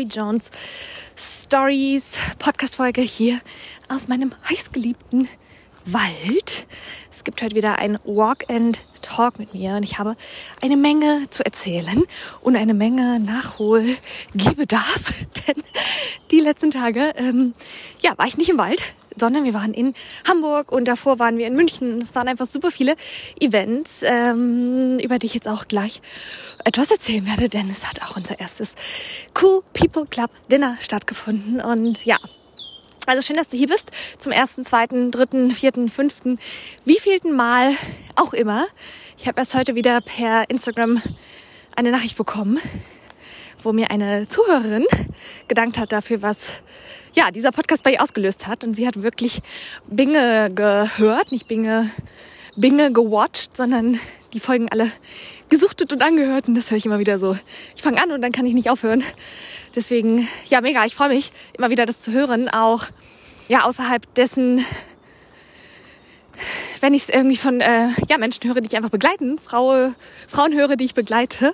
Carrie Jones Stories Podcast Folge hier aus meinem heißgeliebten Wald. Es gibt heute wieder ein Walk and Talk mit mir und ich habe eine Menge zu erzählen und eine Menge Nachholgebedarf, denn die letzten Tage, ähm, ja, war ich nicht im Wald, sondern wir waren in Hamburg und davor waren wir in München. Es waren einfach super viele Events, ähm, über die ich jetzt auch gleich etwas erzählen werde, denn es hat auch unser erstes Cool People Club Dinner stattgefunden und ja, also schön, dass du hier bist zum ersten, zweiten, dritten, vierten, fünften, wievielten Mal auch immer. Ich habe erst heute wieder per Instagram eine Nachricht bekommen, wo mir eine Zuhörerin gedankt hat dafür, was ja dieser Podcast bei ihr ausgelöst hat. Und sie hat wirklich Binge gehört, nicht Binge, Binge gewatcht, sondern die Folgen alle gesuchtet und angehört. Und das höre ich immer wieder so. Ich fange an und dann kann ich nicht aufhören. Deswegen, ja, mega. Ich freue mich immer wieder, das zu hören. Auch, ja, außerhalb dessen, wenn ich es irgendwie von, äh, ja, Menschen höre, die ich einfach begleiten, Frau, Frauen höre, die ich begleite.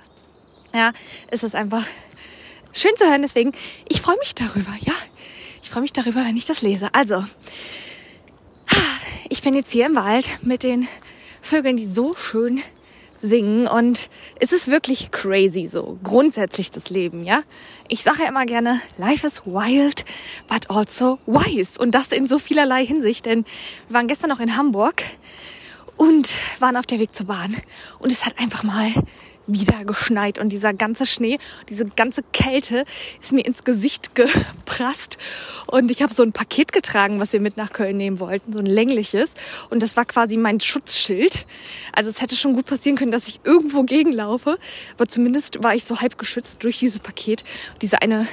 Ja, ist es einfach schön zu hören. Deswegen, ich freue mich darüber. Ja, ich freue mich darüber, wenn ich das lese. Also, ich bin jetzt hier im Wald mit den Vögeln, die so schön singen. Und es ist wirklich crazy so, grundsätzlich das Leben, ja. Ich sage ja immer gerne, life is wild, but also wise. Und das in so vielerlei Hinsicht, denn wir waren gestern noch in Hamburg und waren auf der Weg zur Bahn. Und es hat einfach mal wieder geschneit und dieser ganze Schnee, diese ganze Kälte ist mir ins Gesicht geprasst und ich habe so ein Paket getragen, was wir mit nach Köln nehmen wollten, so ein längliches und das war quasi mein Schutzschild. Also es hätte schon gut passieren können, dass ich irgendwo gegenlaufe, aber zumindest war ich so halb geschützt durch dieses Paket. Diese eine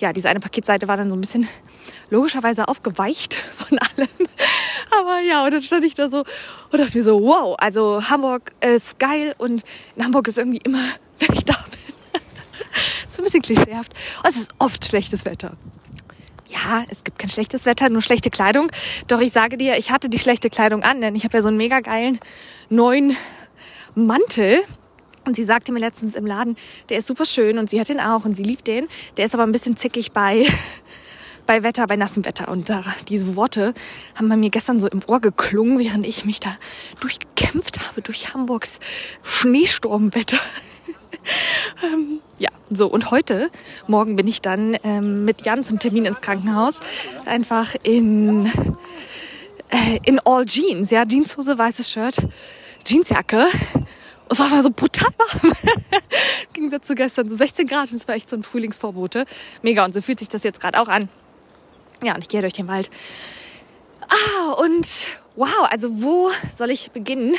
ja, diese eine Paketseite war dann so ein bisschen logischerweise aufgeweicht von allem. Aber ja, und dann stand ich da so und dachte mir so, wow, also Hamburg ist geil und in Hamburg ist irgendwie immer, wenn ich da bin. so ein bisschen klischeehaft. Und es ist oft schlechtes Wetter. Ja, es gibt kein schlechtes Wetter, nur schlechte Kleidung. Doch ich sage dir, ich hatte die schlechte Kleidung an, denn ich habe ja so einen mega geilen neuen Mantel. Und sie sagte mir letztens im Laden, der ist super schön und sie hat den auch und sie liebt den. Der ist aber ein bisschen zickig bei bei Wetter, bei nassem Wetter. Und da, diese Worte haben bei mir gestern so im Ohr geklungen, während ich mich da durchgekämpft habe durch Hamburgs Schneesturmwetter. ähm, ja, so und heute, morgen bin ich dann ähm, mit Jan zum Termin ins Krankenhaus. Einfach in, äh, in All Jeans, ja, Jeanshose, weißes Shirt, Jeansjacke. Es war mal so brutal warm. Im Gegensatz zu gestern, so 16 Grad. Und es war echt so ein Frühlingsvorbote. Mega. Und so fühlt sich das jetzt gerade auch an. Ja, und ich gehe durch den Wald. Ah, und wow, also wo soll ich beginnen?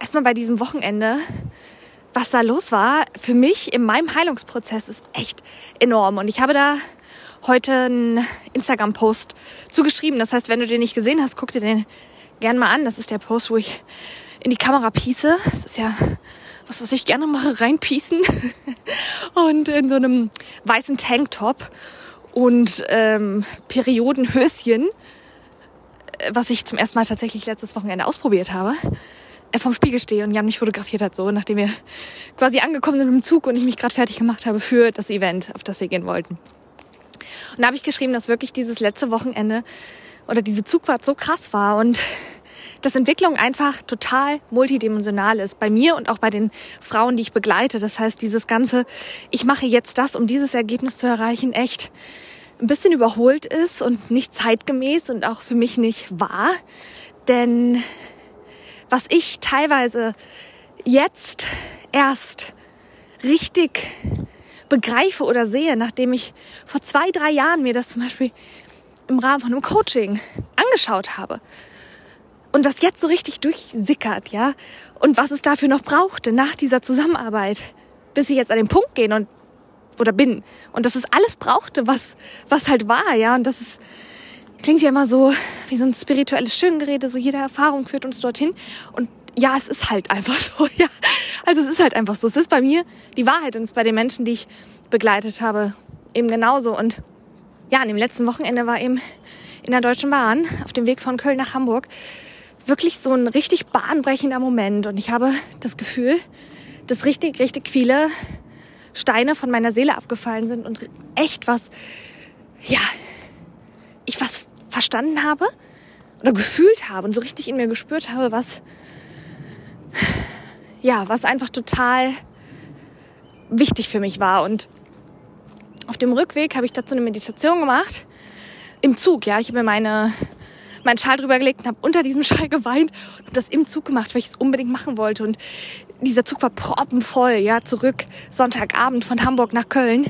Erstmal bei diesem Wochenende. Was da los war, für mich in meinem Heilungsprozess ist echt enorm. Und ich habe da heute einen Instagram-Post zugeschrieben. Das heißt, wenn du den nicht gesehen hast, guck dir den gern mal an. Das ist der Post, wo ich in die Kamera piece. Das ist ja was, was ich gerne mache, reinpiecen. und in so einem weißen Tanktop und ähm, Periodenhöschen, äh, was ich zum ersten Mal tatsächlich letztes Wochenende ausprobiert habe, äh, vom Spiegel stehe und Jan mich fotografiert hat, so nachdem wir quasi angekommen sind im Zug und ich mich gerade fertig gemacht habe für das Event, auf das wir gehen wollten. Und da habe ich geschrieben, dass wirklich dieses letzte Wochenende oder diese Zugfahrt so krass war und dass Entwicklung einfach total multidimensional ist. Bei mir und auch bei den Frauen, die ich begleite. Das heißt, dieses ganze, ich mache jetzt das, um dieses Ergebnis zu erreichen, echt ein bisschen überholt ist und nicht zeitgemäß und auch für mich nicht wahr. Denn was ich teilweise jetzt erst richtig begreife oder sehe, nachdem ich vor zwei, drei Jahren mir das zum Beispiel im Rahmen von einem Coaching angeschaut habe und das jetzt so richtig durchsickert, ja, und was es dafür noch brauchte nach dieser Zusammenarbeit, bis ich jetzt an den Punkt gehen und oder bin und dass es alles brauchte, was was halt war, ja, und das ist klingt ja immer so wie so ein spirituelles Schöngerede, so jede Erfahrung führt uns dorthin und ja, es ist halt einfach so, ja. Also es ist halt einfach so. Es ist bei mir die Wahrheit und es ist bei den Menschen, die ich begleitet habe, eben genauso. Und ja, an dem letzten Wochenende war eben in der Deutschen Bahn auf dem Weg von Köln nach Hamburg wirklich so ein richtig bahnbrechender Moment. Und ich habe das Gefühl, dass richtig, richtig viele Steine von meiner Seele abgefallen sind und echt was, ja, ich was verstanden habe oder gefühlt habe und so richtig in mir gespürt habe, was, ja, was einfach total wichtig für mich war. Und auf dem Rückweg habe ich dazu eine Meditation gemacht. Im Zug, ja. Ich habe mir meine, meinen Schal drüber gelegt und habe unter diesem Schal geweint und das im Zug gemacht, weil ich es unbedingt machen wollte. Und dieser Zug war proppenvoll, ja, zurück Sonntagabend von Hamburg nach Köln.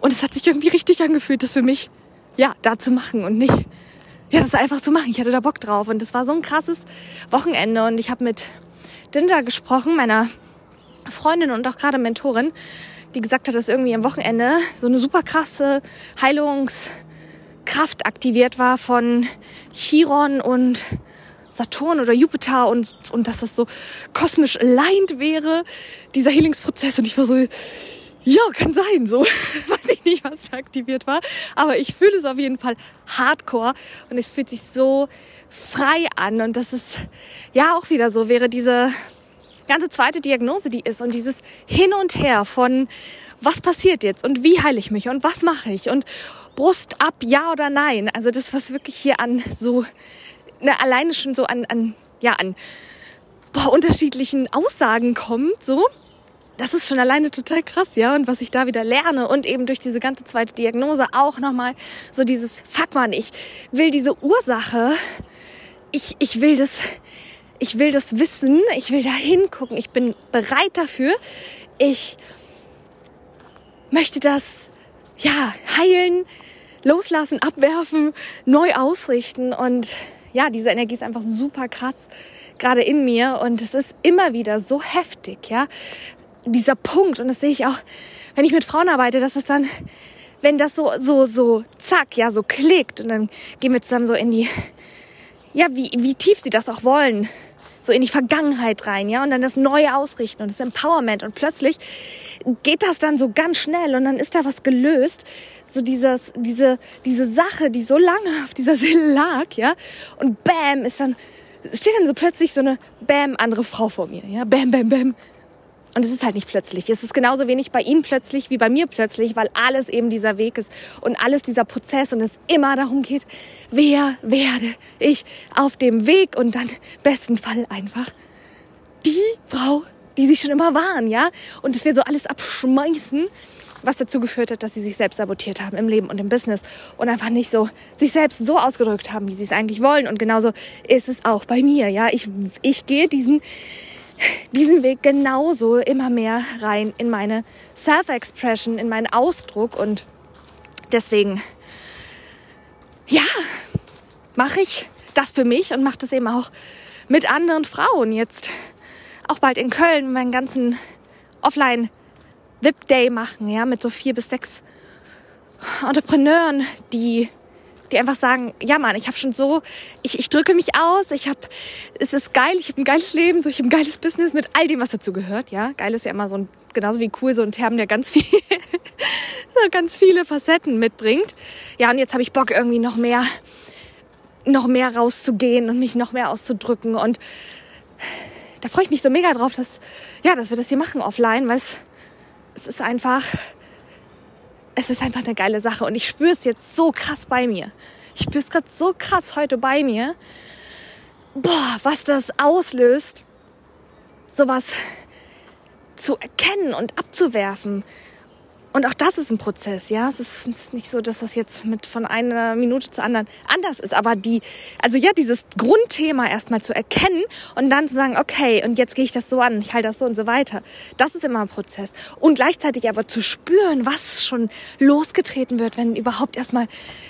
Und es hat sich irgendwie richtig angefühlt, das für mich, ja, da zu machen und nicht, ja, das einfach zu machen. Ich hatte da Bock drauf. Und das war so ein krasses Wochenende. Und ich habe mit Dinda gesprochen, meiner Freundin und auch gerade Mentorin, die gesagt hat, dass irgendwie am Wochenende so eine super krasse Heilungskraft aktiviert war von Chiron und Saturn oder Jupiter und, und dass das so kosmisch aligned wäre, dieser Healingsprozess. Und ich war so, ja, kann sein, so. Weiß ich nicht, was da aktiviert war. Aber ich fühle es auf jeden Fall hardcore und es fühlt sich so frei an. Und das ist ja auch wieder so, wäre diese ganze zweite Diagnose, die ist und dieses Hin und Her von was passiert jetzt und wie heile ich mich und was mache ich und Brust ab, ja oder nein. Also das, was wirklich hier an so, ne, alleine schon so an, an, ja, an boah, unterschiedlichen Aussagen kommt, so. Das ist schon alleine total krass, ja. Und was ich da wieder lerne und eben durch diese ganze zweite Diagnose auch nochmal so dieses, fuck man, ich will diese Ursache, ich, ich will das, ich will das wissen, ich will da hingucken, ich bin bereit dafür. Ich möchte das, ja, heilen, loslassen, abwerfen, neu ausrichten. Und ja, diese Energie ist einfach super krass gerade in mir. Und es ist immer wieder so heftig, ja. Dieser Punkt und das sehe ich auch, wenn ich mit Frauen arbeite, dass es dann, wenn das so, so, so, zack, ja, so klickt. Und dann gehen wir zusammen so in die, ja, wie, wie tief sie das auch wollen, so in die Vergangenheit rein, ja, und dann das Neue ausrichten und das Empowerment. Und plötzlich geht das dann so ganz schnell und dann ist da was gelöst, so dieses, diese, diese Sache, die so lange auf dieser Seele lag, ja, und bam, ist dann, steht dann so plötzlich so eine bam andere Frau vor mir, ja, bam, bam, bam, und es ist halt nicht plötzlich. Es ist genauso wenig bei ihm plötzlich wie bei mir plötzlich, weil alles eben dieser Weg ist und alles dieser Prozess und es immer darum geht, wer werde ich auf dem Weg und dann besten Fall einfach die Frau, die sie schon immer waren, ja? Und dass wir so alles abschmeißen, was dazu geführt hat, dass sie sich selbst sabotiert haben im Leben und im Business und einfach nicht so sich selbst so ausgedrückt haben, wie sie es eigentlich wollen. Und genauso ist es auch bei mir, ja? Ich, ich gehe diesen diesen Weg genauso immer mehr rein in meine Self-Expression, in meinen Ausdruck und deswegen, ja, mache ich das für mich und mache das eben auch mit anderen Frauen jetzt. Auch bald in Köln meinen ganzen Offline VIP Day machen, ja, mit so vier bis sechs Entrepreneuren, die die einfach sagen, ja Mann, ich habe schon so, ich, ich drücke mich aus, ich habe, es ist geil, ich habe ein geiles Leben, so ich habe ein geiles Business mit all dem, was dazu gehört, ja. Geil ist ja immer so ein, genauso wie cool, so ein Term, der ganz viel, so ganz viele Facetten mitbringt. Ja, und jetzt habe ich Bock irgendwie noch mehr, noch mehr rauszugehen und mich noch mehr auszudrücken und da freue ich mich so mega drauf, dass, ja, dass wir das hier machen offline, weil es, es ist einfach, es ist einfach eine geile Sache und ich spüre es jetzt so krass bei mir. Ich spüre es gerade so krass heute bei mir. Boah, was das auslöst, sowas zu erkennen und abzuwerfen und auch das ist ein Prozess, ja. Es ist nicht so, dass das jetzt mit von einer Minute zur anderen anders ist. Aber die, also ja, dieses Grundthema erstmal zu erkennen und dann zu sagen, okay, und jetzt gehe ich das so an, ich halte das so und so weiter. Das ist immer ein Prozess. Und gleichzeitig aber zu spüren, was schon losgetreten wird, wenn überhaupt erstmal,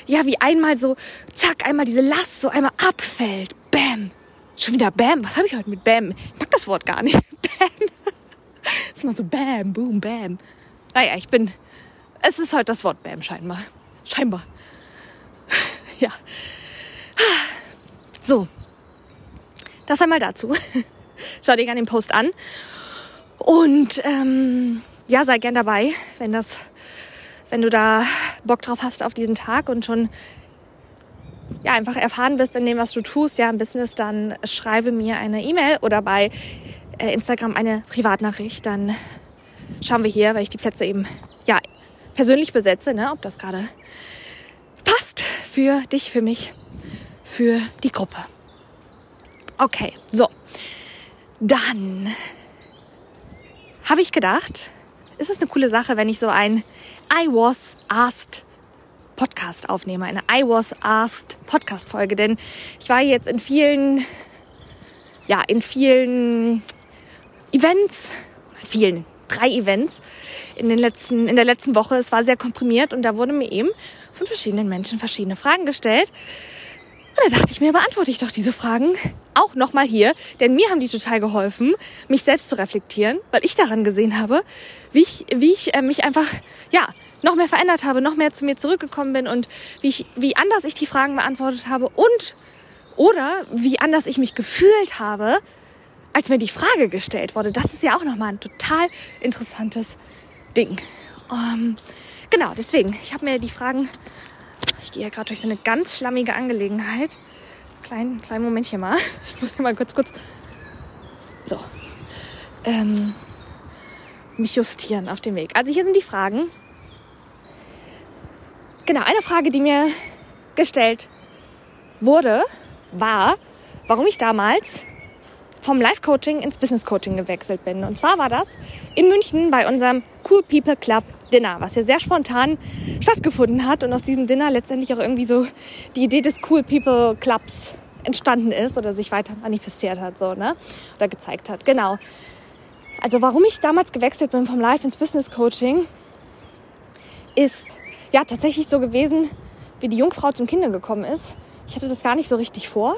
ja, wie einmal so, zack, einmal diese Last so einmal abfällt. Bam. Schon wieder Bam. Was habe ich heute mit Bam? Ich mag das Wort gar nicht. Bam. Das ist immer so Bam, Boom, Bam. Naja, ich bin. Es ist heute das Wort Bam scheinbar. Scheinbar. ja. So. Das einmal dazu. Schau dir gerne den Post an. Und ähm, ja, sei gern dabei, wenn das, wenn du da Bock drauf hast auf diesen Tag und schon ja einfach erfahren bist in dem, was du tust, ja im Business, dann schreibe mir eine E-Mail oder bei äh, Instagram eine Privatnachricht. Dann schauen wir hier, weil ich die Plätze eben ja persönlich besetze, ne, ob das gerade passt für dich, für mich, für die Gruppe. Okay, so. Dann habe ich gedacht, ist es eine coole Sache, wenn ich so ein I was asked Podcast aufnehme, eine I was asked Podcast Folge, denn ich war jetzt in vielen, ja, in vielen Events, vielen, drei Events in den letzten, in der letzten Woche. Es war sehr komprimiert und da wurde mir eben von verschiedenen Menschen verschiedene Fragen gestellt. Und da dachte ich mir, beantworte ich doch diese Fragen auch nochmal hier, denn mir haben die total geholfen, mich selbst zu reflektieren, weil ich daran gesehen habe, wie ich, wie ich äh, mich einfach, ja, noch mehr verändert habe, noch mehr zu mir zurückgekommen bin und wie ich, wie anders ich die Fragen beantwortet habe und oder wie anders ich mich gefühlt habe, als mir die Frage gestellt wurde. Das ist ja auch nochmal ein total interessantes Ding. Ähm, genau, deswegen, ich habe mir die Fragen, ich gehe ja gerade durch so eine ganz schlammige Angelegenheit. Kleinen, kleinen Moment hier mal. Ich muss hier mal kurz, kurz. So. Ähm, mich justieren auf dem Weg. Also hier sind die Fragen. Genau, eine Frage, die mir gestellt wurde, war, warum ich damals vom Life-Coaching ins Business-Coaching gewechselt bin. Und zwar war das in München bei unserem Cool People Club Dinner, was ja sehr spontan stattgefunden hat und aus diesem Dinner letztendlich auch irgendwie so die Idee des Cool People Clubs entstanden ist oder sich weiter manifestiert hat, so, ne? Oder gezeigt hat. Genau. Also warum ich damals gewechselt bin vom Life ins Business Coaching, ist ja tatsächlich so gewesen, wie die Jungfrau zum Kinder gekommen ist. Ich hatte das gar nicht so richtig vor,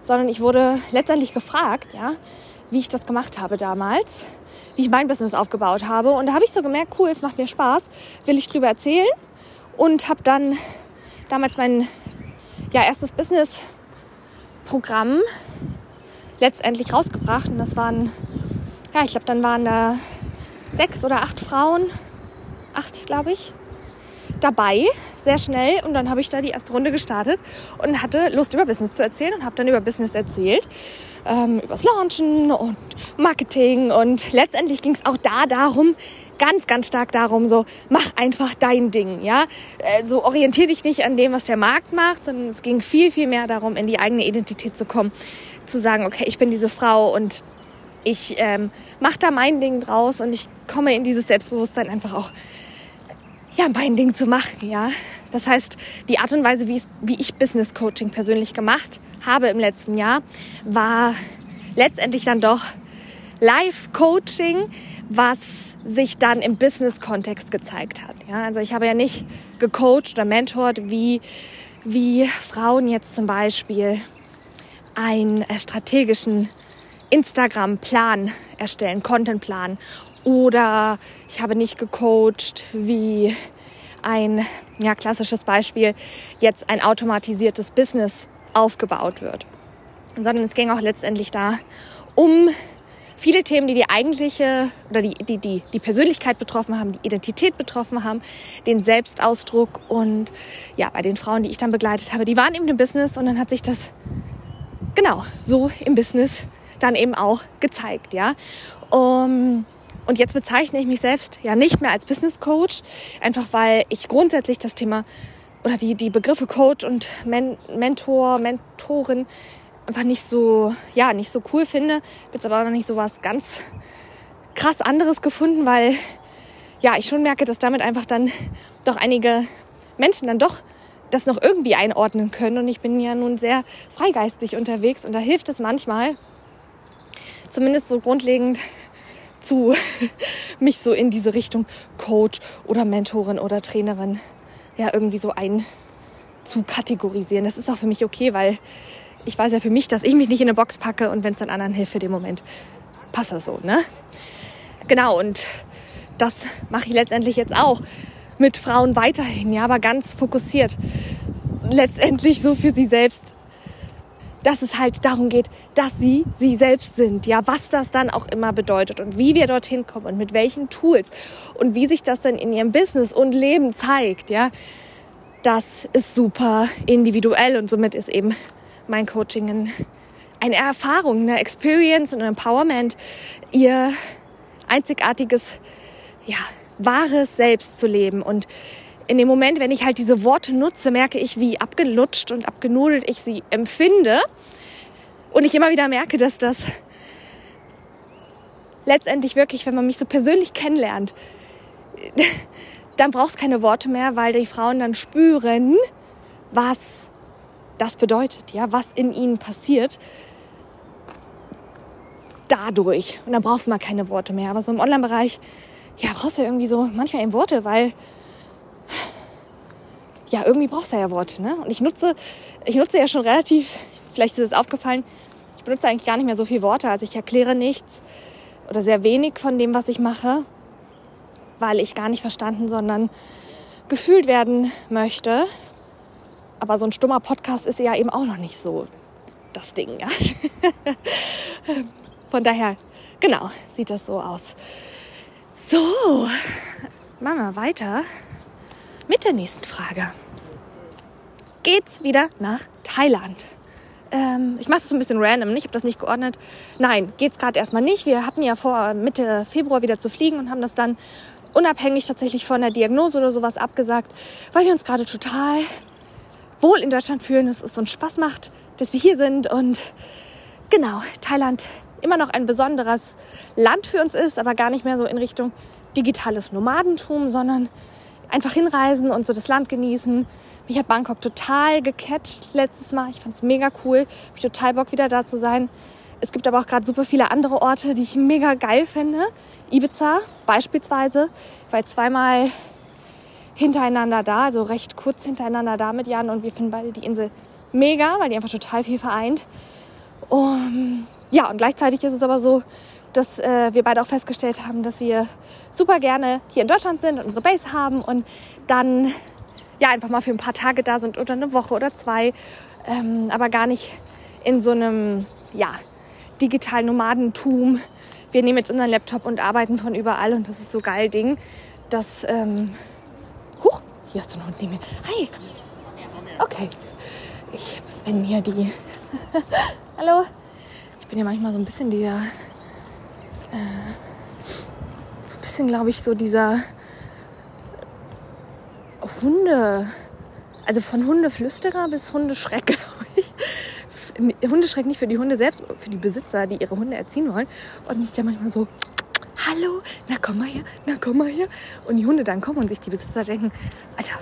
sondern ich wurde letztendlich gefragt, ja, wie ich das gemacht habe damals, wie ich mein Business aufgebaut habe. Und da habe ich so gemerkt, cool, es macht mir Spaß, will ich drüber erzählen. Und habe dann damals mein ja, erstes Business-Programm letztendlich rausgebracht. Und das waren, ja, ich glaube, dann waren da sechs oder acht Frauen, acht, glaube ich, dabei, sehr schnell. Und dann habe ich da die erste Runde gestartet und hatte Lust über Business zu erzählen und habe dann über Business erzählt. Ähm, übers Launchen und Marketing. Und letztendlich ging es auch da darum, ganz, ganz stark darum, so, mach einfach dein Ding, ja. Äh, so orientier dich nicht an dem, was der Markt macht, sondern es ging viel, viel mehr darum, in die eigene Identität zu kommen, zu sagen, okay, ich bin diese Frau und ich ähm, mache da mein Ding draus und ich komme in dieses Selbstbewusstsein einfach auch ja, mein Ding zu machen, ja. Das heißt, die Art und Weise, wie, ich Business Coaching persönlich gemacht habe im letzten Jahr, war letztendlich dann doch Live-Coaching, was sich dann im Business-Kontext gezeigt hat. Ja, also ich habe ja nicht gecoacht oder mentort, wie, wie Frauen jetzt zum Beispiel einen äh, strategischen Instagram-Plan erstellen, Content-Plan oder ich habe nicht gecoacht, wie ein ja, klassisches Beispiel jetzt ein automatisiertes Business aufgebaut wird. Sondern es ging auch letztendlich da um viele Themen, die die eigentliche oder die, die, die, die Persönlichkeit betroffen haben, die Identität betroffen haben, den Selbstausdruck und ja, bei den Frauen, die ich dann begleitet habe, die waren eben im Business und dann hat sich das genau so im Business dann eben auch gezeigt, ja. Um, und jetzt bezeichne ich mich selbst ja nicht mehr als Business Coach, einfach weil ich grundsätzlich das Thema oder die, die Begriffe Coach und Men Mentor, Mentorin einfach nicht so, ja, nicht so cool finde. Ich Jetzt aber auch noch nicht so was ganz krass anderes gefunden, weil ja, ich schon merke, dass damit einfach dann doch einige Menschen dann doch das noch irgendwie einordnen können. Und ich bin ja nun sehr freigeistig unterwegs und da hilft es manchmal, zumindest so grundlegend zu, mich so in diese Richtung Coach oder Mentorin oder Trainerin ja irgendwie so ein zu kategorisieren. Das ist auch für mich okay, weil ich weiß ja für mich, dass ich mich nicht in eine Box packe und wenn es dann anderen hilft für den Moment, passt das so, ne? Genau, und das mache ich letztendlich jetzt auch mit Frauen weiterhin, ja, aber ganz fokussiert. Letztendlich so für sie selbst dass es halt darum geht, dass sie sie selbst sind, ja, was das dann auch immer bedeutet und wie wir dorthin kommen und mit welchen Tools und wie sich das dann in ihrem Business und Leben zeigt, ja, das ist super individuell und somit ist eben mein Coaching eine Erfahrung, eine Experience und ein Empowerment, ihr einzigartiges ja, wahres Selbst zu leben. Und in dem Moment, wenn ich halt diese Worte nutze, merke ich, wie abgelutscht und abgenudelt ich sie empfinde. Und ich immer wieder merke, dass das letztendlich wirklich, wenn man mich so persönlich kennenlernt, dann brauchst keine Worte mehr, weil die Frauen dann spüren, was das bedeutet, ja, was in ihnen passiert. Dadurch. Und dann brauchst du mal keine Worte mehr. Aber so im Online-Bereich, ja, brauchst du irgendwie so manchmal eben Worte, weil ja, irgendwie brauchst du ja Worte, ne? Und ich nutze, ich nutze ja schon relativ, vielleicht ist es aufgefallen, ich benutze eigentlich gar nicht mehr so viele Worte. Also ich erkläre nichts oder sehr wenig von dem, was ich mache, weil ich gar nicht verstanden, sondern gefühlt werden möchte. Aber so ein stummer Podcast ist ja eben auch noch nicht so das Ding, ja. Von daher, genau, sieht das so aus. So, machen wir weiter mit der nächsten Frage. Geht's wieder nach Thailand? Ähm, ich mache das so ein bisschen random, ich habe das nicht geordnet. Nein, geht's gerade erstmal nicht. Wir hatten ja vor, Mitte Februar wieder zu fliegen und haben das dann unabhängig tatsächlich von der Diagnose oder sowas abgesagt, weil wir uns gerade total wohl in Deutschland fühlen, dass es uns Spaß macht, dass wir hier sind und genau, Thailand immer noch ein besonderes Land für uns ist, aber gar nicht mehr so in Richtung digitales Nomadentum, sondern einfach hinreisen und so das Land genießen. Mich hat Bangkok total gecatcht letztes Mal. Ich fand es mega cool. Hab ich total Bock wieder da zu sein. Es gibt aber auch gerade super viele andere Orte, die ich mega geil finde. Ibiza beispielsweise. Ich war zweimal hintereinander da, also recht kurz hintereinander da mit Jan und wir finden beide die Insel mega, weil die einfach total viel vereint. Und ja, und gleichzeitig ist es aber so, dass äh, wir beide auch festgestellt haben, dass wir super gerne hier in Deutschland sind und unsere Base haben und dann ja einfach mal für ein paar Tage da sind oder eine Woche oder zwei, ähm, aber gar nicht in so einem ja digitalen Nomadentum. Wir nehmen jetzt unseren Laptop und arbeiten von überall und das ist so geil Ding, dass ähm, huch, hier hast du einen Hund neben mir. Hi. Okay. Ich bin hier die. Hallo. Ich bin ja manchmal so ein bisschen der so ein bisschen, glaube ich, so dieser Hunde, also von Hundeflüsterer bis Hundeschreck, glaube ich. Hundeschreck nicht für die Hunde selbst, für die Besitzer, die ihre Hunde erziehen wollen. Und ich da manchmal so, hallo, na komm mal her, na komm mal her. Und die Hunde dann kommen und sich die Besitzer denken, Alter,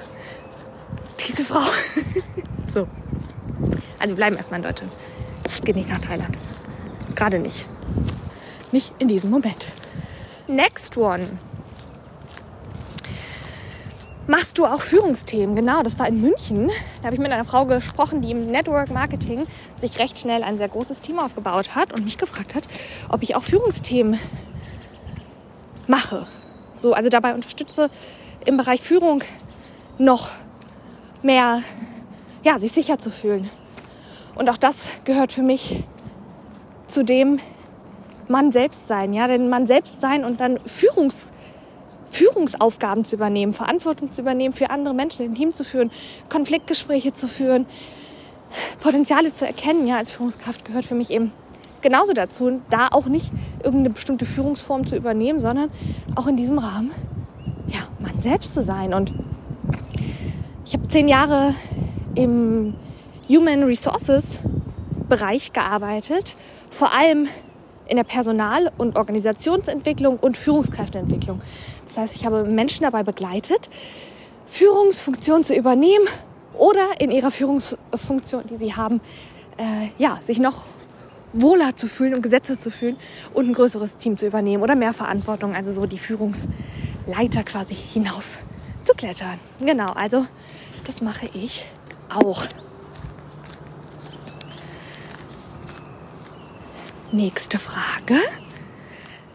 diese Frau. so. Also wir bleiben erstmal in Deutschland. Es geht nicht nach Thailand. Gerade nicht. Nicht in diesem Moment. Next one. Machst du auch Führungsthemen? Genau, das war in München. Da habe ich mit einer Frau gesprochen, die im Network Marketing sich recht schnell ein sehr großes Team aufgebaut hat und mich gefragt hat, ob ich auch Führungsthemen mache. So, also dabei unterstütze im Bereich Führung noch mehr, ja, sich sicher zu fühlen. Und auch das gehört für mich zu dem, Mann selbst sein, ja, denn Mann selbst sein und dann Führungs, Führungsaufgaben zu übernehmen, Verantwortung zu übernehmen für andere Menschen, ein Team zu führen, Konfliktgespräche zu führen, Potenziale zu erkennen, ja, als Führungskraft gehört für mich eben genauso dazu, da auch nicht irgendeine bestimmte Führungsform zu übernehmen, sondern auch in diesem Rahmen, ja, Mann selbst zu sein. Und ich habe zehn Jahre im Human Resources Bereich gearbeitet, vor allem in der Personal- und Organisationsentwicklung und Führungskräfteentwicklung. Das heißt, ich habe Menschen dabei begleitet, Führungsfunktionen zu übernehmen oder in ihrer Führungsfunktion, die sie haben, äh, ja, sich noch wohler zu fühlen und Gesetze zu fühlen und ein größeres Team zu übernehmen oder mehr Verantwortung, also so die Führungsleiter quasi hinauf zu klettern. Genau, also das mache ich auch. Nächste Frage.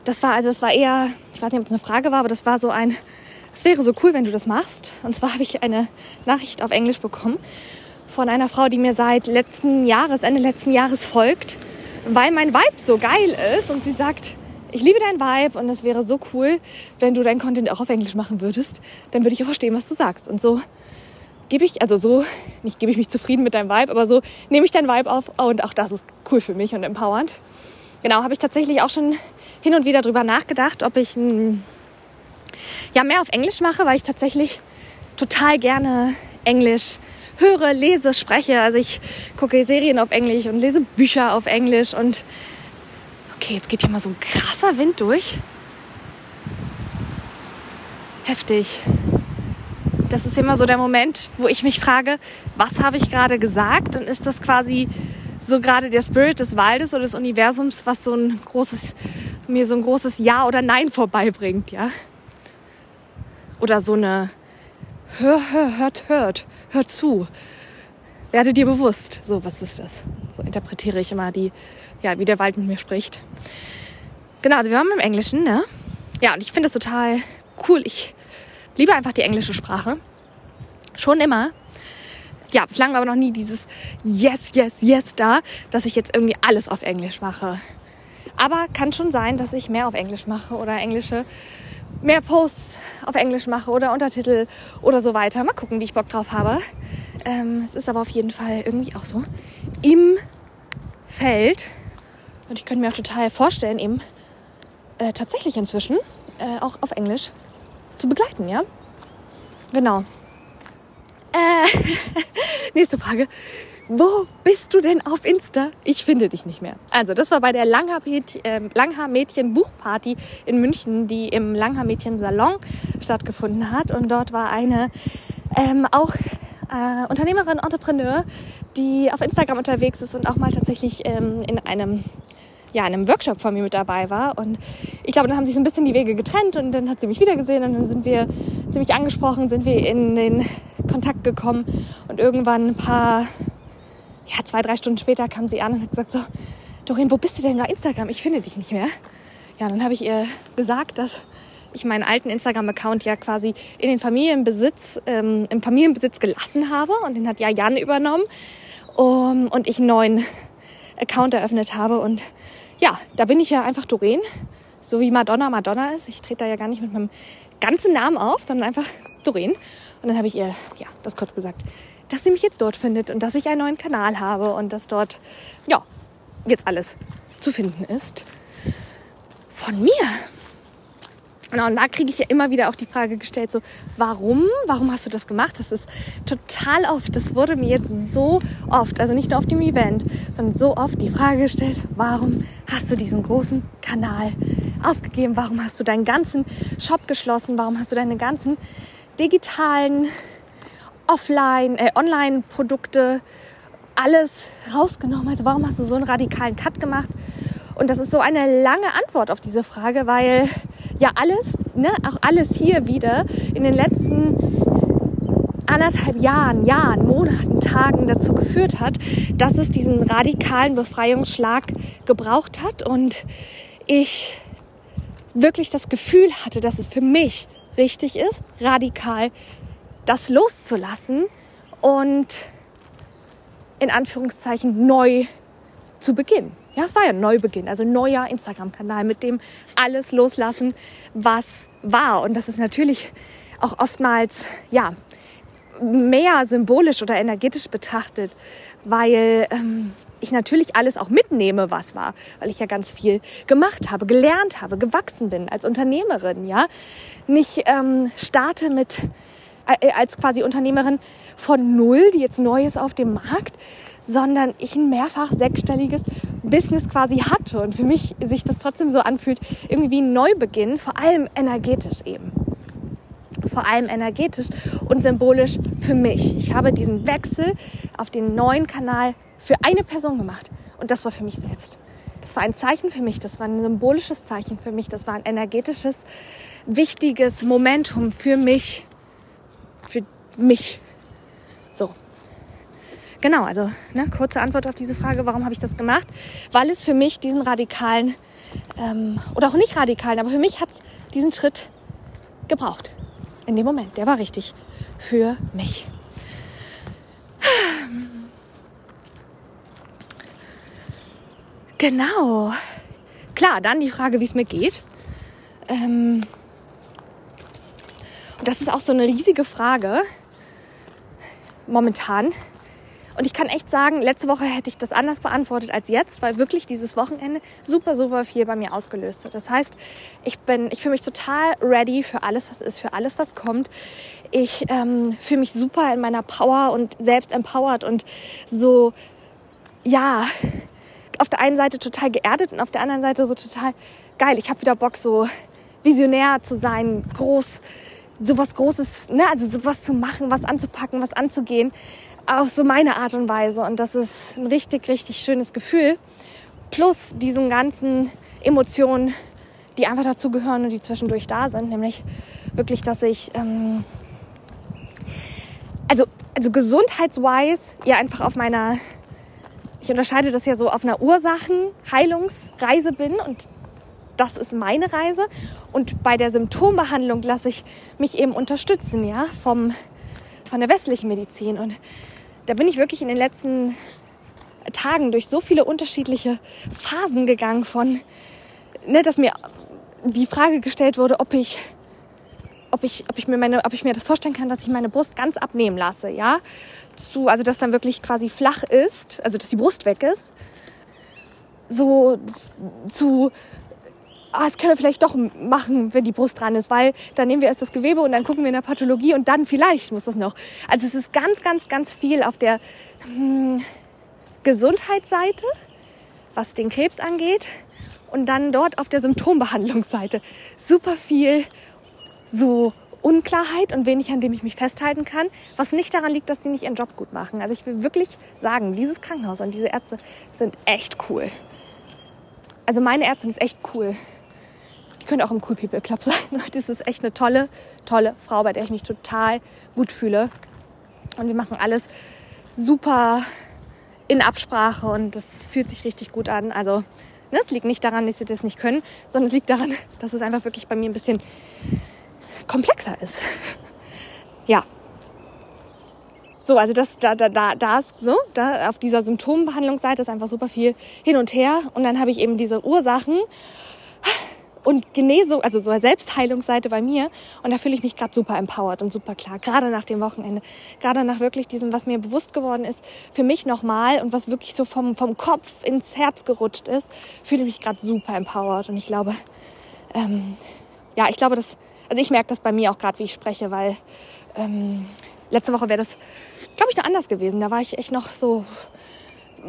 Das war also, das war eher, ich weiß nicht, ob es eine Frage war, aber das war so ein, es wäre so cool, wenn du das machst. Und zwar habe ich eine Nachricht auf Englisch bekommen von einer Frau, die mir seit letzten Jahres, Ende letzten Jahres folgt, weil mein Vibe so geil ist und sie sagt, ich liebe dein Vibe und es wäre so cool, wenn du dein Content auch auf Englisch machen würdest. Dann würde ich auch verstehen, was du sagst. Und so gebe ich, also so, nicht gebe ich mich zufrieden mit deinem Vibe, aber so nehme ich dein Vibe auf und auch das ist cool für mich und empowernd. Genau, habe ich tatsächlich auch schon hin und wieder drüber nachgedacht, ob ich ein ja mehr auf Englisch mache, weil ich tatsächlich total gerne Englisch höre, lese, spreche. Also ich gucke Serien auf Englisch und lese Bücher auf Englisch und okay, jetzt geht hier mal so ein krasser Wind durch. Heftig. Das ist immer so der Moment, wo ich mich frage, was habe ich gerade gesagt und ist das quasi so gerade der Spirit des Waldes oder des Universums, was so ein großes, mir so ein großes Ja oder Nein vorbeibringt, ja? Oder so eine Hör, hör, hört, hört, hört zu. Werde dir bewusst. So, was ist das? So interpretiere ich immer die, ja, wie der Wald mit mir spricht. Genau, also wir haben im Englischen, ne? Ja, und ich finde es total cool. Ich liebe einfach die englische Sprache. Schon immer ja, bislang aber noch nie dieses Yes, Yes, Yes da, dass ich jetzt irgendwie alles auf Englisch mache. Aber kann schon sein, dass ich mehr auf Englisch mache oder englische, mehr Posts auf Englisch mache oder Untertitel oder so weiter. Mal gucken, wie ich Bock drauf habe. Ähm, es ist aber auf jeden Fall irgendwie auch so im Feld. Und ich könnte mir auch total vorstellen, eben äh, tatsächlich inzwischen äh, auch auf Englisch zu begleiten, ja? Genau. Äh, nächste Frage. Wo bist du denn auf Insta? Ich finde dich nicht mehr. Also, das war bei der ähm, Langhaar-Mädchen-Buchparty in München, die im Langhaar-Mädchen-Salon stattgefunden hat. Und dort war eine ähm, auch äh, Unternehmerin, Entrepreneur, die auf Instagram unterwegs ist und auch mal tatsächlich ähm, in einem ja, in einem Workshop von mir mit dabei war. Und ich glaube, dann haben sich so ein bisschen die Wege getrennt und dann hat sie mich wieder gesehen und dann sind wir ziemlich angesprochen, sind wir in den Kontakt gekommen und irgendwann ein paar, ja, zwei, drei Stunden später kam sie an und hat gesagt so, Doreen, wo bist du denn bei Instagram? Ich finde dich nicht mehr. Ja, dann habe ich ihr gesagt, dass ich meinen alten Instagram-Account ja quasi in den Familienbesitz, ähm, im Familienbesitz gelassen habe und den hat ja Jan übernommen um, und ich neuen Account eröffnet habe und ja, da bin ich ja einfach Doreen, so wie Madonna Madonna ist. Ich trete da ja gar nicht mit meinem ganzen Namen auf, sondern einfach Doreen. Und dann habe ich ihr ja das kurz gesagt, dass sie mich jetzt dort findet und dass ich einen neuen Kanal habe und dass dort ja jetzt alles zu finden ist von mir. Genau, und da kriege ich ja immer wieder auch die Frage gestellt, so, warum? Warum hast du das gemacht? Das ist total oft, das wurde mir jetzt so oft, also nicht nur auf dem Event, sondern so oft die Frage gestellt, warum hast du diesen großen Kanal aufgegeben? Warum hast du deinen ganzen Shop geschlossen? Warum hast du deine ganzen digitalen Offline, äh, Online-Produkte alles rausgenommen? Also warum hast du so einen radikalen Cut gemacht? Und das ist so eine lange Antwort auf diese Frage, weil ja alles, ne, auch alles hier wieder in den letzten anderthalb Jahren, Jahren, Monaten, Tagen dazu geführt hat, dass es diesen radikalen Befreiungsschlag gebraucht hat. Und ich wirklich das Gefühl hatte, dass es für mich richtig ist, radikal das loszulassen und in Anführungszeichen neu zu beginnen ja, es war ja ein Neubeginn, also neuer Instagram-Kanal, mit dem alles loslassen, was war. Und das ist natürlich auch oftmals, ja, mehr symbolisch oder energetisch betrachtet, weil ähm, ich natürlich alles auch mitnehme, was war, weil ich ja ganz viel gemacht habe, gelernt habe, gewachsen bin als Unternehmerin, ja, nicht ähm, starte mit äh, als quasi Unternehmerin von null, die jetzt neu ist auf dem Markt, sondern ich ein mehrfach sechsstelliges Business quasi hatte und für mich sich das trotzdem so anfühlt, irgendwie wie ein Neubeginn, vor allem energetisch eben. Vor allem energetisch und symbolisch für mich. Ich habe diesen Wechsel auf den neuen Kanal für eine Person gemacht und das war für mich selbst. Das war ein Zeichen für mich, das war ein symbolisches Zeichen für mich, das war ein energetisches, wichtiges Momentum für mich, für mich. Genau, also ne, kurze Antwort auf diese Frage, warum habe ich das gemacht? Weil es für mich diesen radikalen, ähm, oder auch nicht radikalen, aber für mich hat es diesen Schritt gebraucht. In dem Moment, der war richtig für mich. Genau. Klar, dann die Frage, wie es mir geht. Ähm, und das ist auch so eine riesige Frage momentan, Und ich kann echt sagen, letzte Woche hätte ich das anders beantwortet als jetzt, weil wirklich dieses Wochenende super, super viel bei mir ausgelöst hat. Das heißt, ich bin, ich fühle mich total ready für alles, was ist, für alles, was kommt. Ich ähm, fühle mich super in meiner Power und selbst empowered und so, ja, auf der einen Seite total geerdet und auf der anderen Seite so total geil. Ich habe wieder Bock, so visionär zu sein, groß, sowas Großes, ne, also sowas zu machen, was anzupacken, was anzugehen auf so meine Art und Weise. Und das ist ein richtig, richtig schönes Gefühl. Plus diesen ganzen Emotionen, die einfach dazugehören und die zwischendurch da sind. Nämlich wirklich, dass ich, ähm, also, also gesundheitswise, ja einfach auf meiner, ich unterscheide das ja so auf einer Ursachen-Heilungsreise bin und das ist meine Reise. Und bei der Symptombehandlung lasse ich mich eben unterstützen, ja, vom, von der westlichen Medizin. Und da bin ich wirklich in den letzten Tagen durch so viele unterschiedliche Phasen gegangen von, ne, dass mir die Frage gestellt wurde, ob ich, ob ich, ob ich mir meine, ob ich mir das vorstellen kann, dass ich meine Brust ganz abnehmen lasse, ja, zu, also dass dann wirklich quasi flach ist, also dass die Brust weg ist, so zu ah, das können wir vielleicht doch machen, wenn die Brust dran ist, weil dann nehmen wir erst das Gewebe und dann gucken wir in der Pathologie und dann vielleicht muss das noch. Also es ist ganz, ganz, ganz viel auf der hm, Gesundheitsseite, was den Krebs angeht und dann dort auf der Symptombehandlungsseite super viel so Unklarheit und wenig, an dem ich mich festhalten kann, was nicht daran liegt, dass sie nicht ihren Job gut machen. Also ich will wirklich sagen, dieses Krankenhaus und diese Ärzte sind echt cool. Also meine Ärztin ist echt cool die könnte auch im Cool People Club sein. Das ist echt eine tolle, tolle Frau, bei der ich mich total gut fühle. Und wir machen alles super in Absprache und das fühlt sich richtig gut an. Also ne, es liegt nicht daran, dass sie das nicht können, sondern es liegt daran, dass es einfach wirklich bei mir ein bisschen komplexer ist. Ja. So, also das, da, da, da, da ist so, da auf dieser Symptombehandlungsseite ist einfach super viel hin und her. Und dann habe ich eben diese Ursachen und Genesung, also so eine Selbstheilungsseite bei mir. Und da fühle ich mich gerade super empowered und super klar, gerade nach dem Wochenende, gerade nach wirklich diesem, was mir bewusst geworden ist, für mich nochmal und was wirklich so vom, vom Kopf ins Herz gerutscht ist, fühle ich mich gerade super empowered. Und ich glaube, ähm, ja, ich glaube, dass, also ich merke das bei mir auch gerade, wie ich spreche, weil ähm, letzte Woche wäre das, glaube ich, noch anders gewesen. Da war ich echt noch so,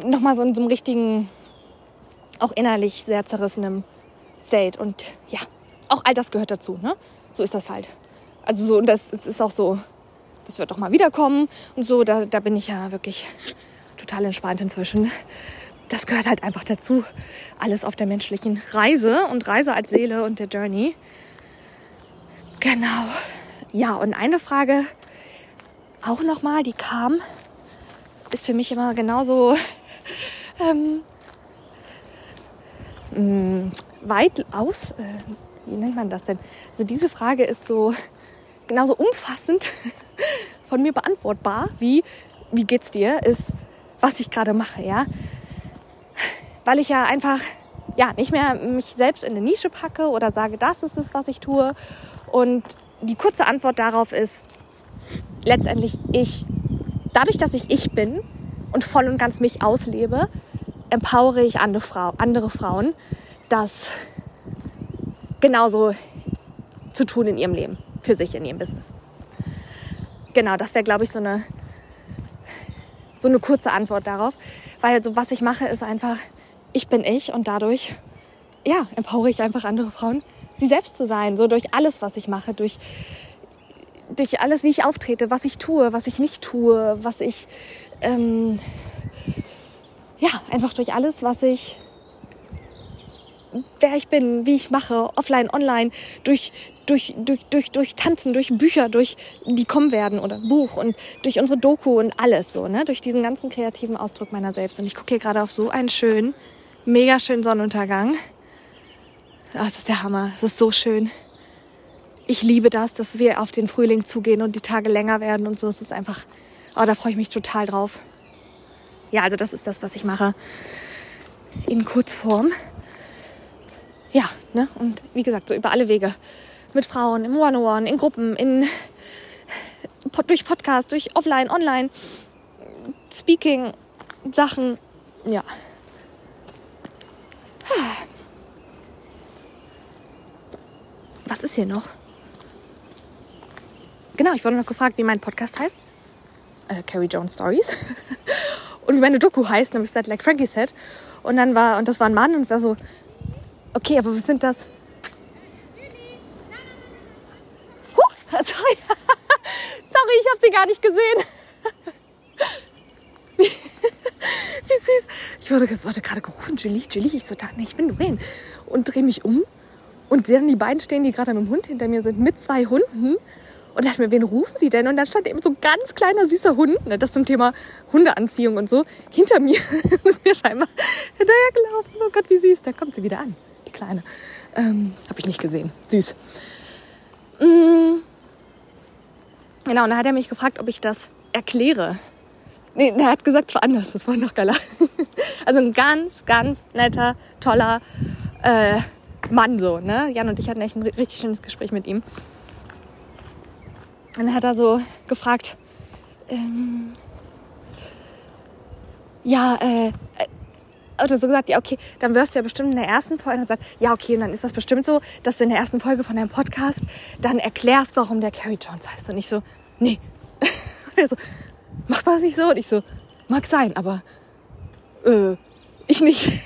nochmal so in so einem richtigen, auch innerlich sehr zerrissenem State. Und ja, auch all das gehört dazu. Ne? So ist das halt. Also so, und das ist auch so, das wird doch mal wiederkommen und so. Da, da bin ich ja wirklich total entspannt inzwischen. Das gehört halt einfach dazu. Alles auf der menschlichen Reise und Reise als Seele und der Journey. Genau. Ja, und eine Frage auch nochmal, die kam, ist für mich immer genauso ähm, mm, weit aus, äh, wie nennt man das denn? Also diese Frage ist so genauso umfassend von mir beantwortbar, wie wie geht's dir, ist, was ich gerade mache, ja. Weil ich ja einfach ja, nicht mehr mich selbst in eine Nische packe oder sage, das ist es, was ich tue. Und die kurze Antwort darauf ist letztendlich ich. Dadurch, dass ich ich bin und voll und ganz mich auslebe, empowere ich andere, Frau, andere Frauen das genauso zu tun in ihrem Leben, für sich in ihrem Business. Genau, das wäre, glaube ich, so eine, so eine kurze Antwort darauf. Weil so was ich mache, ist einfach, ich bin ich und dadurch, ja, empowere ich einfach andere Frauen, sie selbst zu sein. So durch alles, was ich mache, durch, durch alles, wie ich auftrete, was ich tue, was ich nicht tue, was ich, ähm, ja, einfach durch alles, was ich wer ich bin, wie ich mache, offline, online, durch, durch, durch, durch, durch Tanzen, durch Bücher, durch die kommen werden oder Buch und durch unsere Doku und alles so, ne? Durch diesen ganzen kreativen Ausdruck meiner selbst. Und ich gucke hier gerade auf so einen schönen, mega schönen Sonnenuntergang. Ah, das ist der Hammer. Es ist so schön. Ich liebe das, dass wir auf den Frühling zugehen und die Tage länger werden und so. Es ist einfach, oh, da freue ich mich total drauf. Ja, also das ist das, was ich mache. In Kurzform ja, ne? Und wie gesagt, so über alle Wege. Mit Frauen, im One-on-One, in Gruppen, in, durch Podcast, durch Offline, Online, Speaking-Sachen. Ja. Was ist hier noch? Genau, ich wurde noch gefragt, wie mein Podcast heißt. Äh, Carrie Jones Stories. und wie meine Doku heißt, nämlich seit Like Frankie said. Und dann war, und das war ein Mann und war so, okay, aber was sind das? Huh, sorry. sorry, ich habe sie gar nicht gesehen. Wie süß. Ich wurde, wurde gerade gerufen, Julie, Julie. Ich so, da, nee, ich bin Lorraine. Und drehe mich um und sehe dann die beiden stehen, die gerade mit dem Hund hinter mir sind, mit zwei Hunden. Und dachte mir, wen rufen sie denn? Und dann stand eben so ein ganz kleiner, süßer Hund, ne, das zum Thema Hundeanziehung und so, hinter mir. ist mir scheinbar hinterhergelaufen. Oh Gott, wie süß. Da kommt sie wieder an, Kleine. Ähm, Habe ich nicht gesehen. Süß. Mm. Genau, und dann hat er mich gefragt, ob ich das erkläre. Nee, er hat gesagt, es war anders. Das war noch geiler. also ein ganz, ganz netter, toller äh, Mann so, ne? Jan und ich hatten echt ein richtig schönes Gespräch mit ihm. Und dann hat er so gefragt, ähm, ja, äh, äh, oder so gesagt, ja, okay, dann wirst du ja bestimmt in der ersten Folge und sagt, ja, okay, und dann ist das bestimmt so, dass du in der ersten Folge von deinem Podcast dann erklärst, warum der Carrie Jones heißt. Und ich so, nee. und er so, macht man das nicht so? Und ich so, mag sein, aber äh, ich nicht.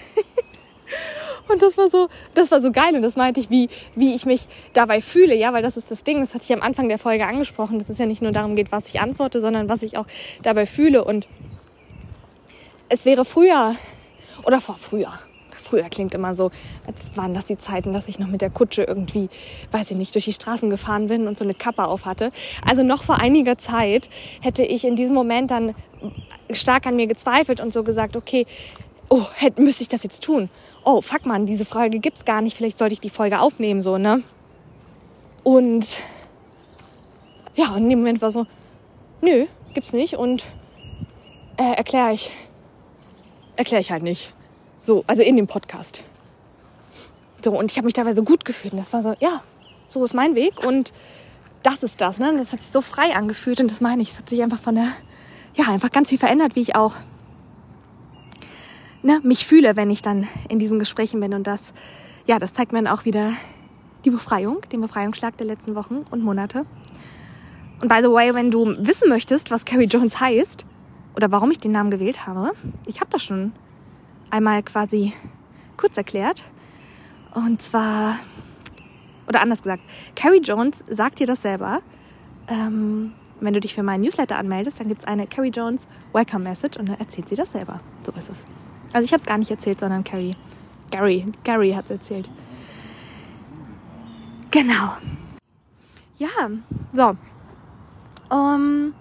Und das war so, das war so geil und das meinte ich, wie, wie ich mich dabei fühle, ja, weil das ist das Ding, das hatte ich am Anfang der Folge angesprochen, dass es ja nicht nur darum geht, was ich antworte, sondern was ich auch dabei fühle und es wäre früher oder vor früher, früher klingt immer so, als waren das die Zeiten, dass ich noch mit der Kutsche irgendwie, weiß ich nicht, durch die Straßen gefahren bin und so eine Kappe auf hatte. Also noch vor einiger Zeit hätte ich in diesem Moment dann stark an mir gezweifelt und so gesagt, okay, oh, hätte, müsste ich das jetzt tun? Oh, fuck man, diese Frage gibt's gar nicht, vielleicht sollte ich die Folge aufnehmen, so, ne? Und ja, und in dem Moment war so, nö, gibt's nicht und äh, erkläre ich, erkläre ich halt nicht. So, also in dem Podcast. So, und ich habe mich dabei so gut gefühlt und das war so, ja, so ist mein Weg und das ist das, ne? Das hat sich so frei angefühlt und das meine ich, es hat sich einfach von der, ja, einfach ganz viel verändert, wie ich auch ne, mich fühle, wenn ich dann in diesen Gesprächen bin. Und das, ja, das zeigt mir dann auch wieder die Befreiung, den Befreiungsschlag der letzten Wochen und Monate. Und by the way, wenn du wissen möchtest, was Carrie Jones heißt oder warum ich den Namen gewählt habe, ich habe das schon einmal quasi kurz erklärt. Und zwar, oder anders gesagt, Carrie Jones sagt dir das selber. Ähm, wenn du dich für meinen Newsletter anmeldest, dann gibt es eine Carrie Jones Welcome Message und dann erzählt sie das selber. So ist es. Also ich habe es gar nicht erzählt, sondern Carrie. Gary, Gary hat es erzählt. Genau. Ja, so. Um,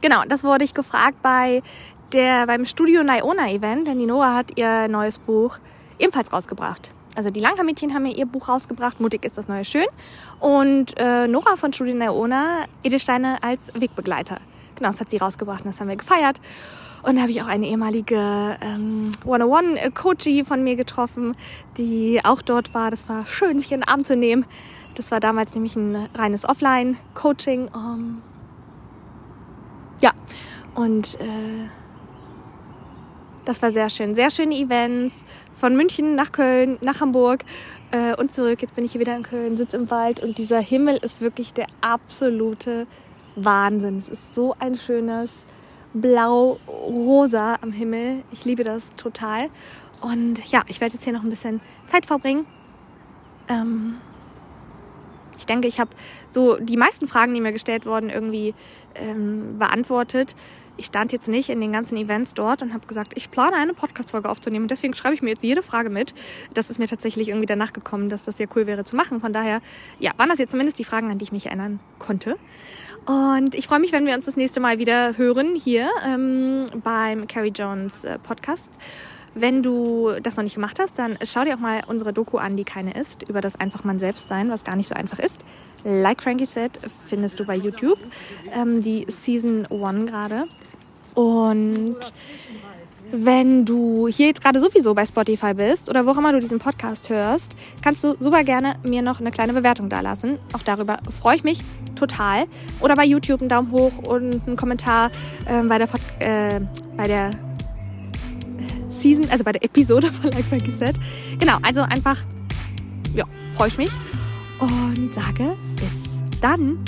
genau, das wurde ich gefragt bei der, beim Studio Niona Event, denn die Nora hat ihr neues Buch ebenfalls rausgebracht. Also die Langhaar-Mädchen haben ihr Buch rausgebracht, Mutig ist das neue Schön. Und äh, Nora von Studio Niona, Edelsteine als Wegbegleiter. Genau, das hat sie rausgebracht und das haben wir gefeiert. Und da habe ich auch eine ehemalige ähm, 101-Coachie von mir getroffen, die auch dort war. Das war schön, sich in den Arm zu nehmen. Das war damals nämlich ein reines Offline-Coaching. Um, ähm, ja, und äh, das war sehr schön. Sehr schöne Events von München nach Köln, nach Hamburg äh, und zurück. Jetzt bin ich hier wieder in Köln, sitze im Wald und dieser Himmel ist wirklich der absolute Wahnsinn. Es ist so ein schönes blau-rosa am Himmel. Ich liebe das total. Und ja, ich werde jetzt hier noch ein bisschen Zeit verbringen. Ähm, denke, ich habe so die meisten Fragen, die mir gestellt wurden, irgendwie ähm, beantwortet. Ich stand jetzt nicht in den ganzen Events dort und habe gesagt, ich plane eine Podcast-Folge aufzunehmen. Und deswegen schreibe ich mir jetzt jede Frage mit. Das ist mir tatsächlich irgendwie danach gekommen, dass das sehr cool wäre zu machen. Von daher, ja, waren das jetzt zumindest die Fragen, an die ich mich erinnern konnte. Und ich freue mich, wenn wir uns das nächste Mal wieder hören hier ähm, beim Carrie Jones äh, Podcast. Wenn du das noch nicht gemacht hast, dann schau dir auch mal unsere Doku an, die keine ist, über das einfach man selbst sein, was gar nicht so einfach ist. Like Frankie said, findest du bei YouTube ähm, die Season 1 gerade. Und wenn du hier jetzt gerade sowieso bei Spotify bist oder wo auch immer du diesen Podcast hörst, kannst du super gerne mir noch eine kleine Bewertung dalassen. Auch darüber freue ich mich total. Oder bei YouTube einen Daumen hoch und einen Kommentar äh, bei der Pod äh, bei der Season, also bei der Episode von Like Frankie Said. Genau, also einfach, ja, freue ich mich und sage bis dann.